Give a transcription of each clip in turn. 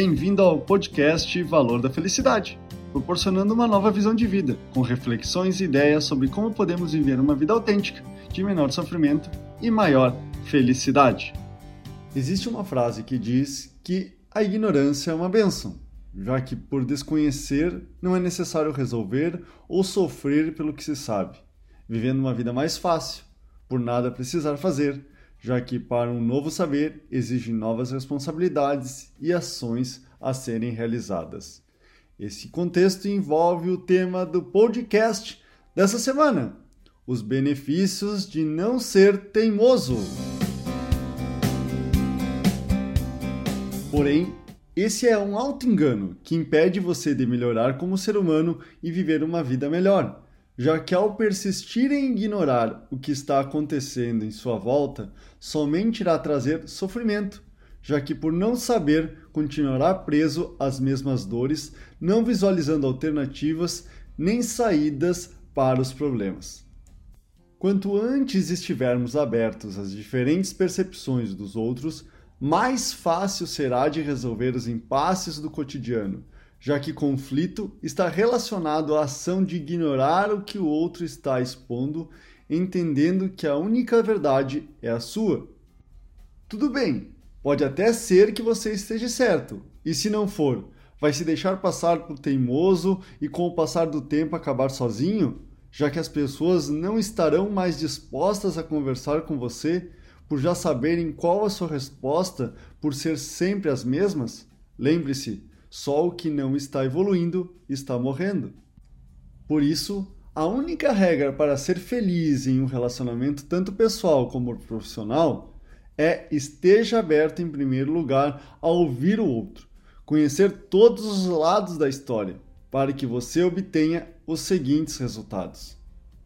Bem-vindo ao podcast Valor da Felicidade, proporcionando uma nova visão de vida, com reflexões e ideias sobre como podemos viver uma vida autêntica, de menor sofrimento e maior felicidade. Existe uma frase que diz que a ignorância é uma benção, já que por desconhecer não é necessário resolver ou sofrer pelo que se sabe, vivendo uma vida mais fácil, por nada precisar fazer, já que para um novo saber exige novas responsabilidades e ações a serem realizadas. Esse contexto envolve o tema do podcast dessa semana: os benefícios de não ser teimoso. Porém, esse é um auto-engano que impede você de melhorar como ser humano e viver uma vida melhor já que ao persistir em ignorar o que está acontecendo em sua volta, somente irá trazer sofrimento, já que por não saber continuará preso às mesmas dores, não visualizando alternativas nem saídas para os problemas. Quanto antes estivermos abertos às diferentes percepções dos outros, mais fácil será de resolver os impasses do cotidiano já que conflito está relacionado à ação de ignorar o que o outro está expondo, entendendo que a única verdade é a sua. Tudo bem, pode até ser que você esteja certo, e se não for, vai se deixar passar por teimoso e com o passar do tempo acabar sozinho, já que as pessoas não estarão mais dispostas a conversar com você por já saberem qual a sua resposta por ser sempre as mesmas? Lembre-se, só o que não está evoluindo está morrendo. Por isso, a única regra para ser feliz em um relacionamento tanto pessoal como profissional é esteja aberto em primeiro lugar a ouvir o outro, conhecer todos os lados da história, para que você obtenha os seguintes resultados.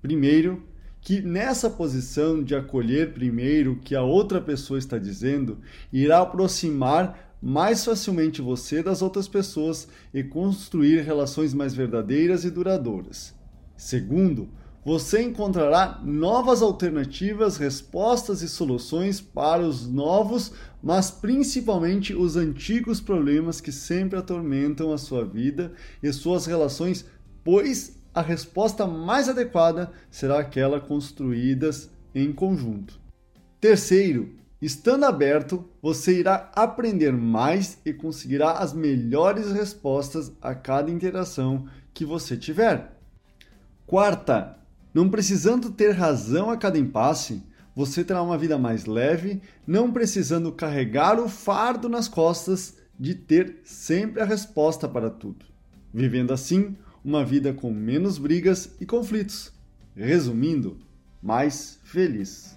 Primeiro, que nessa posição de acolher primeiro o que a outra pessoa está dizendo irá aproximar mais facilmente você das outras pessoas e construir relações mais verdadeiras e duradouras. Segundo, você encontrará novas alternativas, respostas e soluções para os novos, mas principalmente os antigos problemas que sempre atormentam a sua vida e suas relações, pois a resposta mais adequada será aquela construídas em conjunto. Terceiro, Estando aberto, você irá aprender mais e conseguirá as melhores respostas a cada interação que você tiver. Quarta, não precisando ter razão a cada impasse, você terá uma vida mais leve, não precisando carregar o fardo nas costas de ter sempre a resposta para tudo, vivendo assim uma vida com menos brigas e conflitos. Resumindo, mais feliz.